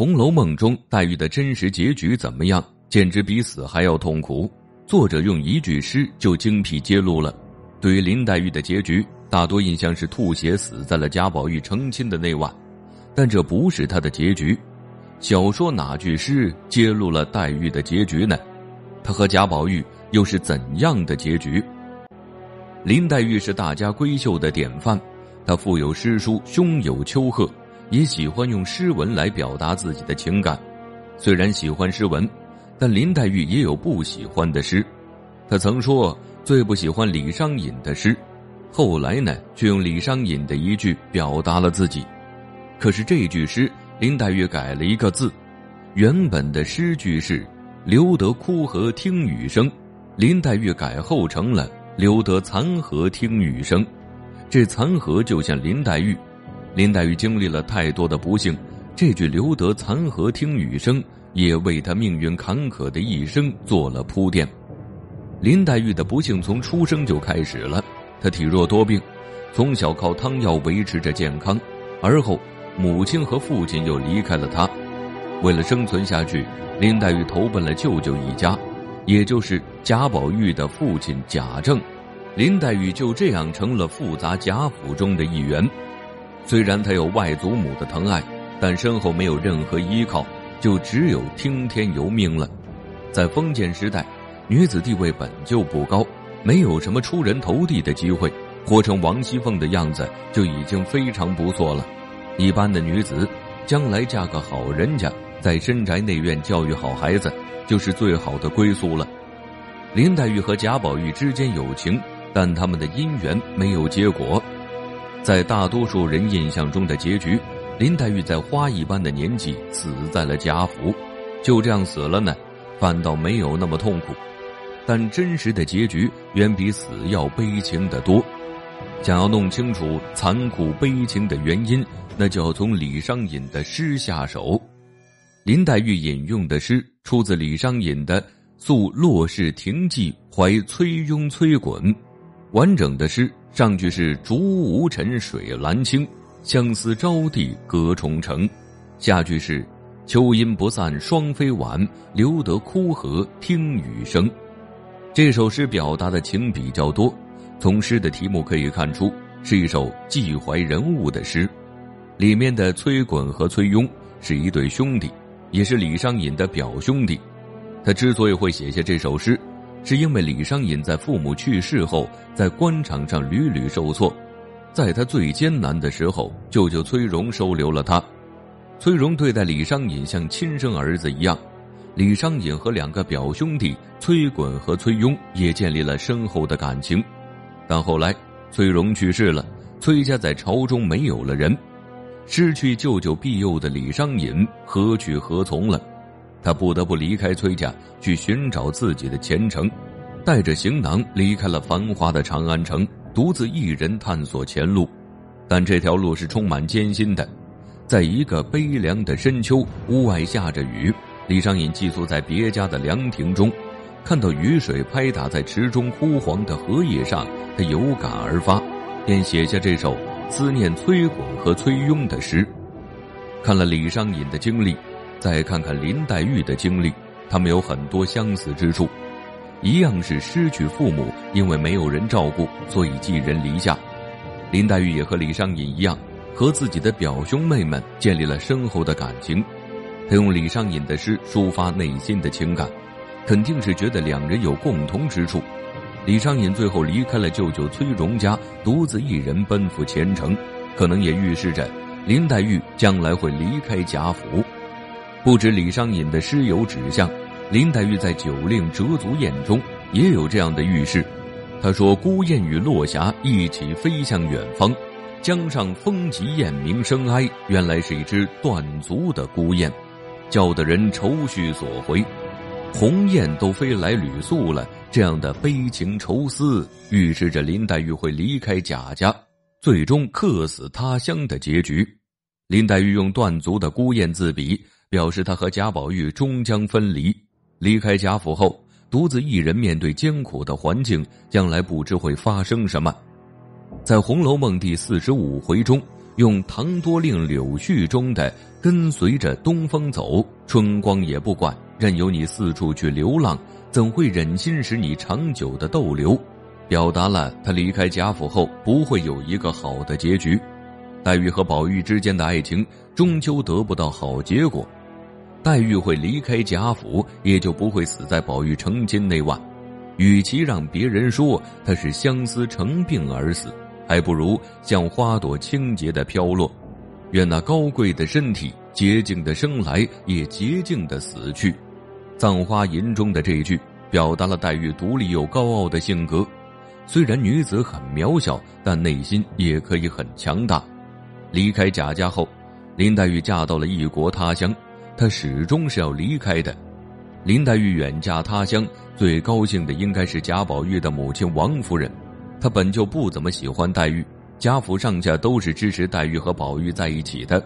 红楼梦》中黛玉的真实结局怎么样？简直比死还要痛苦。作者用一句诗就精辟揭露了。对于林黛玉的结局，大多印象是吐血死在了贾宝玉成亲的那晚，但这不是她的结局。小说哪句诗揭露了黛玉的结局呢？她和贾宝玉又是怎样的结局？林黛玉是大家闺秀的典范，她腹有诗书，胸有丘壑，也喜欢用诗文来表达自己的情感。虽然喜欢诗文，但林黛玉也有不喜欢的诗。她曾说最不喜欢李商隐的诗，后来呢，却用李商隐的一句表达了自己。可是这句诗，林黛玉改了一个字，原本的诗句是“留得枯荷听雨声”，林黛玉改后成了。留得残荷听雨声，这残荷就像林黛玉。林黛玉经历了太多的不幸，这句“留得残荷听雨声”也为她命运坎坷的一生做了铺垫。林黛玉的不幸从出生就开始了，她体弱多病，从小靠汤药维持着健康，而后母亲和父亲又离开了她，为了生存下去，林黛玉投奔了舅舅一家。也就是贾宝玉的父亲贾政，林黛玉就这样成了复杂贾府中的一员。虽然她有外祖母的疼爱，但身后没有任何依靠，就只有听天由命了。在封建时代，女子地位本就不高，没有什么出人头地的机会，活成王熙凤的样子就已经非常不错了。一般的女子，将来嫁个好人家，在深宅内院教育好孩子。就是最好的归宿了。林黛玉和贾宝玉之间有情，但他们的姻缘没有结果。在大多数人印象中的结局，林黛玉在花一般的年纪死在了贾府，就这样死了呢，反倒没有那么痛苦。但真实的结局远比死要悲情的多。想要弄清楚残酷悲情的原因，那就要从李商隐的诗下手。林黛玉引用的诗出自李商隐的《宿洛氏亭记》，怀崔庸崔衮。完整的诗上句是“竹无尘水蓝清，相思招地隔重城”，下句是“秋阴不散双飞晚，留得枯荷听雨声”。这首诗表达的情比较多，从诗的题目可以看出是一首寄怀人物的诗。里面的崔衮和崔庸是一对兄弟。也是李商隐的表兄弟，他之所以会写下这首诗，是因为李商隐在父母去世后，在官场上屡屡受挫，在他最艰难的时候，舅舅崔融收留了他。崔融对待李商隐像亲生儿子一样，李商隐和两个表兄弟崔衮和崔庸也建立了深厚的感情。但后来崔融去世了，崔家在朝中没有了人。失去舅舅庇佑的李商隐何去何从了？他不得不离开崔家，去寻找自己的前程，带着行囊离开了繁华的长安城，独自一人探索前路。但这条路是充满艰辛的。在一个悲凉的深秋，屋外下着雨，李商隐寄宿在别家的凉亭中，看到雨水拍打在池中枯黄的荷叶上，他有感而发，便写下这首。思念崔衮和崔庸的诗，看了李商隐的经历，再看看林黛玉的经历，他们有很多相似之处，一样是失去父母，因为没有人照顾，所以寄人篱下。林黛玉也和李商隐一样，和自己的表兄妹们建立了深厚的感情。他用李商隐的诗抒发内心的情感，肯定是觉得两人有共同之处。李商隐最后离开了舅舅崔融家，独自一人奔赴前程，可能也预示着林黛玉将来会离开贾府。不止李商隐的诗有指向，林黛玉在《酒令折足宴》中也有这样的预示。他说：“孤雁与落霞一起飞向远方，江上风急雁鸣声哀。原来是一只断足的孤雁，叫得人愁绪所回。鸿雁都飞来旅宿了。”这样的悲情愁思，预示着林黛玉会离开贾家，最终客死他乡的结局。林黛玉用断足的孤雁自比，表示他和贾宝玉终将分离。离开贾府后，独自一人面对艰苦的环境，将来不知会发生什么。在《红楼梦》第四十五回中，用唐多令柳絮中的跟随着东风走，春光也不管，任由你四处去流浪，怎会忍心使你长久的逗留？表达了他离开贾府后不会有一个好的结局。黛玉和宝玉之间的爱情终究得不到好结果，黛玉会离开贾府，也就不会死在宝玉成亲那晚。与其让别人说他是相思成病而死，还不如像花朵清洁的飘落。愿那高贵的身体洁净的生来，也洁净的死去。《葬花吟》中的这一句，表达了黛玉独立又高傲的性格。虽然女子很渺小，但内心也可以很强大。离开贾家后，林黛玉嫁到了异国他乡，她始终是要离开的。林黛玉远嫁他乡，最高兴的应该是贾宝玉的母亲王夫人。她本就不怎么喜欢黛玉。贾府上下都是支持黛玉和宝玉在一起的，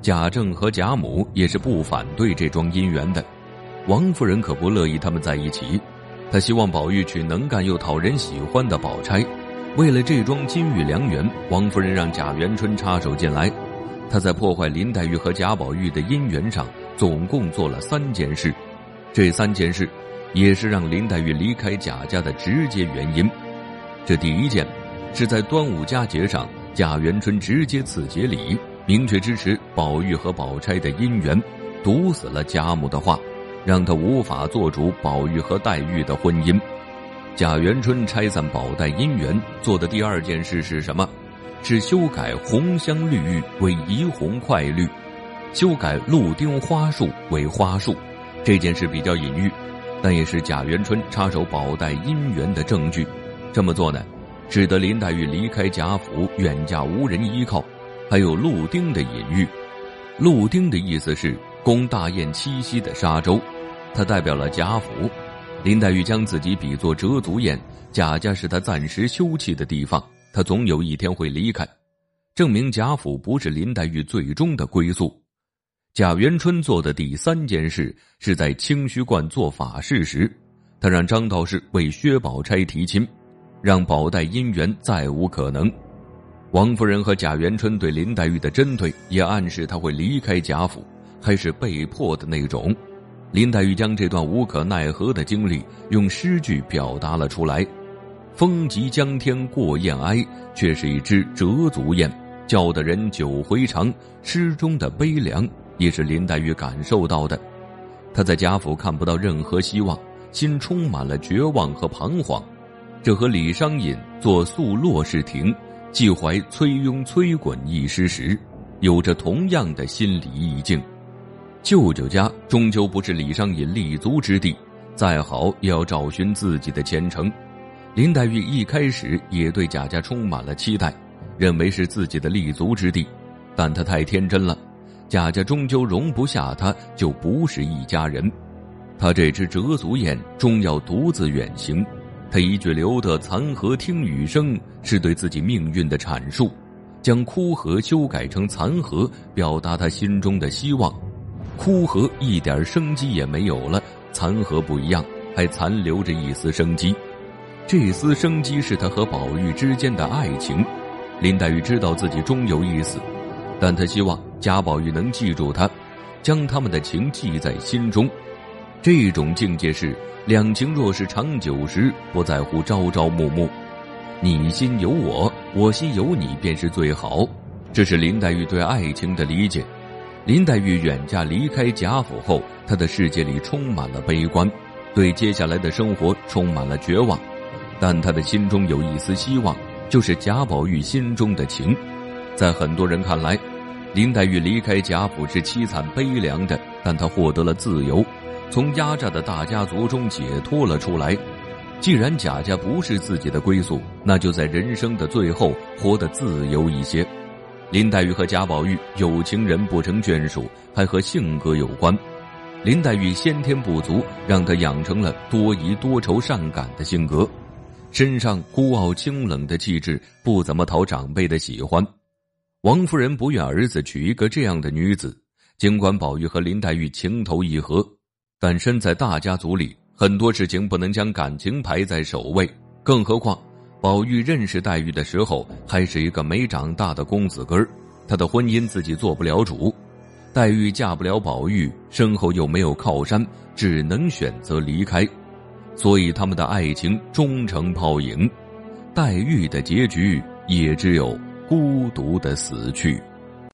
贾政和贾母也是不反对这桩姻缘的。王夫人可不乐意他们在一起，她希望宝玉娶能干又讨人喜欢的宝钗。为了这桩金玉良缘，王夫人让贾元春插手进来。他在破坏林黛玉和贾宝玉的姻缘上，总共做了三件事。这三件事，也是让林黛玉离开贾家的直接原因。这第一件。是在端午佳节上，贾元春直接赐节礼，明确支持宝玉和宝钗的姻缘，堵死了贾母的话，让他无法做主宝玉和黛玉的婚姻。贾元春拆散宝黛姻缘做的第二件事是什么？是修改红香绿玉为怡红快绿，修改鹿丁花树为花树。这件事比较隐喻，但也是贾元春插手宝黛姻缘的证据。这么做呢？使得林黛玉离开贾府，远嫁无人依靠，还有鹿丁的隐喻。鹿丁的意思是供大雁栖息的沙洲，它代表了贾府。林黛玉将自己比作折足雁，贾家是她暂时休憩的地方，她总有一天会离开，证明贾府不是林黛玉最终的归宿。贾元春做的第三件事是在清虚观做法事时，他让张道士为薛宝钗提亲。让宝黛姻缘再无可能。王夫人和贾元春对林黛玉的针对，也暗示她会离开贾府，还是被迫的那种。林黛玉将这段无可奈何的经历用诗句表达了出来：“风急江天过雁哀，却是一只折足雁，叫得人久回肠。”诗中的悲凉，也是林黛玉感受到的。她在贾府看不到任何希望，心充满了绝望和彷徨。这和李商隐作《宿洛氏亭》寄怀崔庸崔衮一诗时，有着同样的心理意境。舅舅家终究不是李商隐立足之地，再好也要找寻自己的前程。林黛玉一开始也对贾家充满了期待，认为是自己的立足之地，但她太天真了，贾家终究容不下他，就不是一家人。他这只折足雁终要独自远行。他一句“留得残荷听雨声”是对自己命运的阐述，将枯荷修改成残荷，表达他心中的希望。枯荷一点生机也没有了，残荷不一样，还残留着一丝生机。这丝生机是他和宝玉之间的爱情。林黛玉知道自己终有一死，但她希望贾宝玉能记住她，将他们的情记在心中。这种境界是。两情若是长久时，不在乎朝朝暮暮，你心有我，我心有你，便是最好。这是林黛玉对爱情的理解。林黛玉远嫁离开贾府后，她的世界里充满了悲观，对接下来的生活充满了绝望。但她的心中有一丝希望，就是贾宝玉心中的情。在很多人看来，林黛玉离开贾府是凄惨悲凉的，但她获得了自由。从压榨的大家族中解脱了出来。既然贾家不是自己的归宿，那就在人生的最后活得自由一些。林黛玉和贾宝玉有情人不成眷属，还和性格有关。林黛玉先天不足，让她养成了多疑、多愁善感的性格，身上孤傲清冷的气质，不怎么讨长辈的喜欢。王夫人不愿儿子娶一个这样的女子，尽管宝玉和林黛玉情投意合。但身在大家族里，很多事情不能将感情排在首位。更何况，宝玉认识黛玉的时候还是一个没长大的公子哥儿，他的婚姻自己做不了主。黛玉嫁不了宝玉，身后又没有靠山，只能选择离开，所以他们的爱情终成泡影。黛玉的结局也只有孤独的死去。